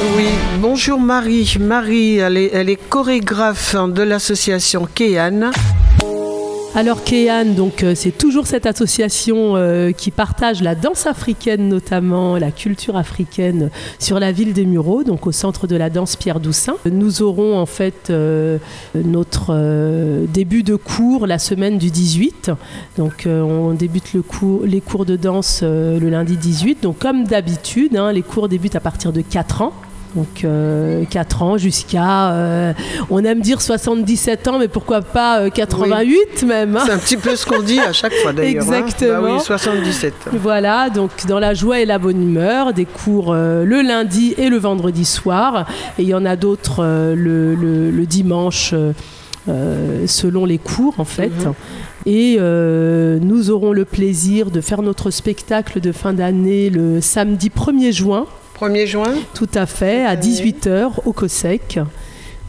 Oui, bonjour Marie. Marie, elle est, chorégraphe de l'association Kéan. Alors Kéan, donc euh, c'est toujours cette association euh, qui partage la danse africaine notamment, la culture africaine sur la ville des Mureaux, donc au centre de la danse Pierre Doussin. Nous aurons en fait euh, notre début de cours la semaine du 18. Donc on débute les cours de danse le lundi 18. Donc comme d'habitude, hein, les cours débutent à partir de 4 ans. Donc 4 ans jusqu'à, on aime dire 77 ans, mais pourquoi pas 88 même. hein. C'est un petit peu ce qu'on dit à chaque fois d'ailleurs. hein. Exactement. Bah oui, 77. Voilà, donc dans la joie et la bonne humeur, des cours euh, le lundi et le vendredi soir. Et il y en a d'autres euh, le, le- le dimanche. euh, euh, selon les cours en fait. Et euh, nous aurons le plaisir de faire notre spectacle de fin d'année le samedi 1er juin, 1er juin tout à fait, à 18h au COSEC,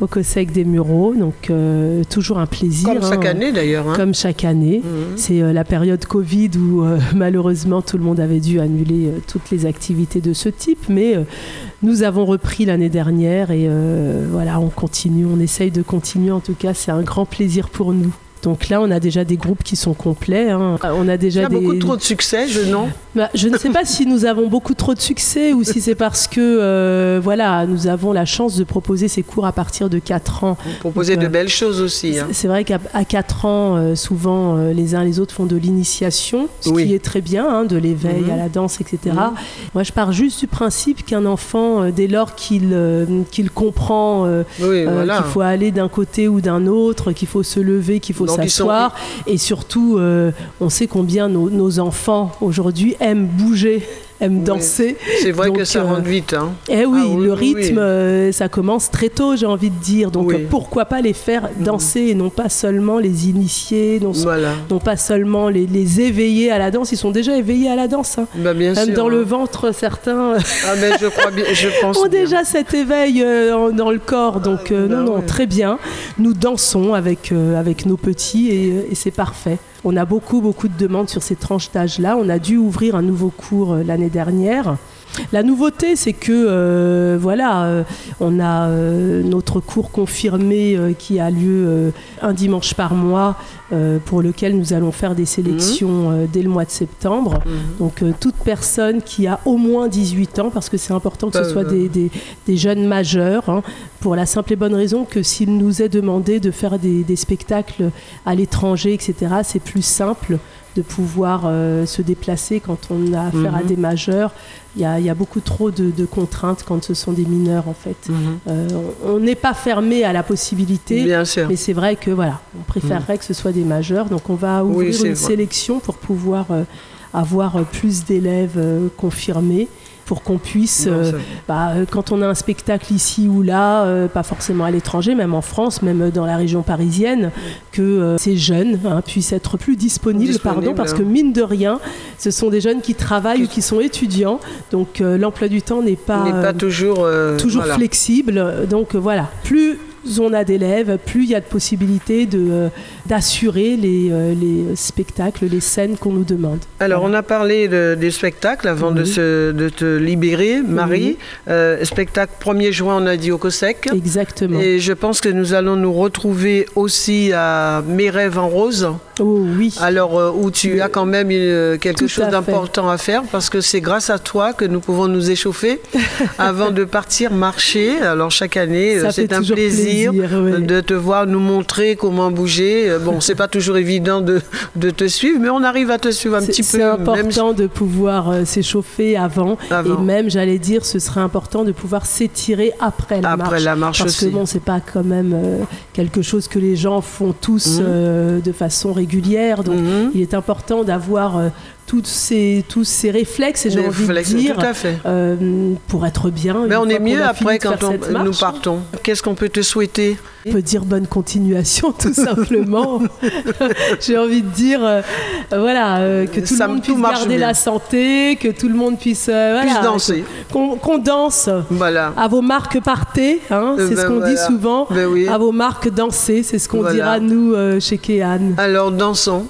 au COSEC des Mureaux. Donc euh, toujours un plaisir. Comme chaque hein, année d'ailleurs. hein. Comme chaque année. Mhm. C'est euh, la période Covid où euh, malheureusement tout le monde avait dû annuler toutes les activités de ce type, mais nous avons repris l'année dernière et voilà, on continue, on essaye de continuer. En tout cas, c'est un grand plaisir pour nous. Donc là, on a déjà des groupes qui sont complets. hein. On a Il y déjà a des. beaucoup trop de succès, je non? Bah, je ne sais pas si nous avons beaucoup trop de succès ou si c'est parce que euh, voilà, nous avons la chance de proposer ces cours à partir de 4 ans. Vous proposez de euh, belles choses aussi. hein. C'est- vrai qu'à à 4 ans, euh, souvent, les uns les autres font de l'initiation, ce Oui. qui est très bien, hein, de l'éveil Mhm. à la danse, etc. Mhm. Moi, je pars juste du principe qu'un enfant, dès lors qu'il qu'il comprend Oui, voilà. qu'il faut aller d'un côté ou d'un autre, qu'il faut se lever, qu'il faut s'asseoir, et surtout, euh, on sait combien nos, nos enfants aujourd'hui aiment bouger, aiment Oui. danser. C'est vrai Donc, que ça euh, rentre vite. hein. Eh oui, Ah oui, le oui, rythme, oui. euh, ça commence très tôt, j'ai envie de dire. Donc Oui. euh, pourquoi pas les faire danser et non pas seulement les initier, non, Voilà. non pas seulement les, les éveiller à la danse. Ils sont déjà éveillés à la danse. hein. Bah, bien Même sûr. dans hein. le ventre, certains Ah, mais je crois bien, je pense. ont bien. déjà cet éveil euh, dans le corps. Donc euh, bah non, non, ouais. très bien. Nous dansons avec, euh, avec nos petits et, euh, et c'est parfait. On a beaucoup, beaucoup de demandes sur ces tranches d'âge-là. On a dû ouvrir un nouveau cours euh, l'année dernière. La nouveauté, c'est que euh, voilà, euh, on a euh, notre cours confirmé qui a lieu un dimanche par mois, pour lequel nous allons faire des sélections euh, dès le mois de septembre. Mhm. Donc toute personne qui a au moins 18 ans, parce que c'est important que ce Euh, soit des, des- des jeunes majeurs, hein, pour la simple et bonne raison que s'il nous est demandé de faire des, des spectacles à l'étranger, etc., c'est plus simple de pouvoir euh, se déplacer quand on a affaire à Mhm. des majeurs. Il y a, il y a beaucoup trop de, de contraintes quand ce sont des mineurs, en fait. Mhm. Euh, on n'est pas fermé à la possibilité. Bien sûr. Mais c'est vrai que voilà, on préférerait que ce soit des majeurs. Donc on va ouvrir une vrai. sélection pour pouvoir euh, avoir plus d'élèves confirmés pour qu'on puisse, Non, euh, bah, euh, quand on a un spectacle ici ou là, euh, pas forcément à l'étranger, même en France, même dans la région parisienne, que ces jeunes hein, puissent être plus disponibles, pardon, parce hein. que mine de rien, ce sont des jeunes qui travaillent ou qui sont étudiants, donc l'emploi du temps n'est pas, pas toujours. toujours voilà. flexible. Donc voilà, plus on a d'élèves, plus il y a de possibilités de, euh, d'assurer les, euh, les spectacles, les scènes qu'on nous demande. Alors, on a parlé de- des spectacles avant de, se, de te libérer, Marie. Euh, spectacle 1er juin, on a dit au COSEC. Exactement. Et je pense que nous allons nous retrouver aussi à Mes rêves en rose, Oh oui. alors euh, où tu as quand même euh, quelque chose d'important à faire parce que c'est grâce à toi que nous pouvons nous échauffer avant de partir marcher. Alors chaque année, c'est un plaisir, plaisir, ouais. de te voir nous montrer comment bouger. Euh, Bon, c'est pas toujours évident de, de te suivre, mais on arrive à te suivre un petit peu. C'est même important de pouvoir euh, s'échauffer avant, Avant. et même, j'allais dire, ce serait important de pouvoir s'étirer après la Après marche. la marche Parce aussi. que bon, c'est pas quand même euh, quelque chose que les gens font tous Mhm. euh, de façon régulière. Donc, Mhm. il est important d'avoir toutes ces, tous ces réflexes, et j'ai envie de dire, Tout à fait. euh, pour être bien. Mais on est mieux après quand on- nous partons. Qu'est-ce qu'on peut te souhaiter? On peut dire bonne continuation, tout simplement. J'ai envie de dire, euh, voilà, euh, que tout Ça le monde puisse garder bien. la santé, que tout le monde puisse, Puisse danser. qu'on danse. Voilà. À vos marques partez, hein, Euh, c'est ce ben qu'on dit souvent. Ben oui. À vos marques dansez, c'est ce qu'on Voilà. dira nous chez Kéan. Alors dansons.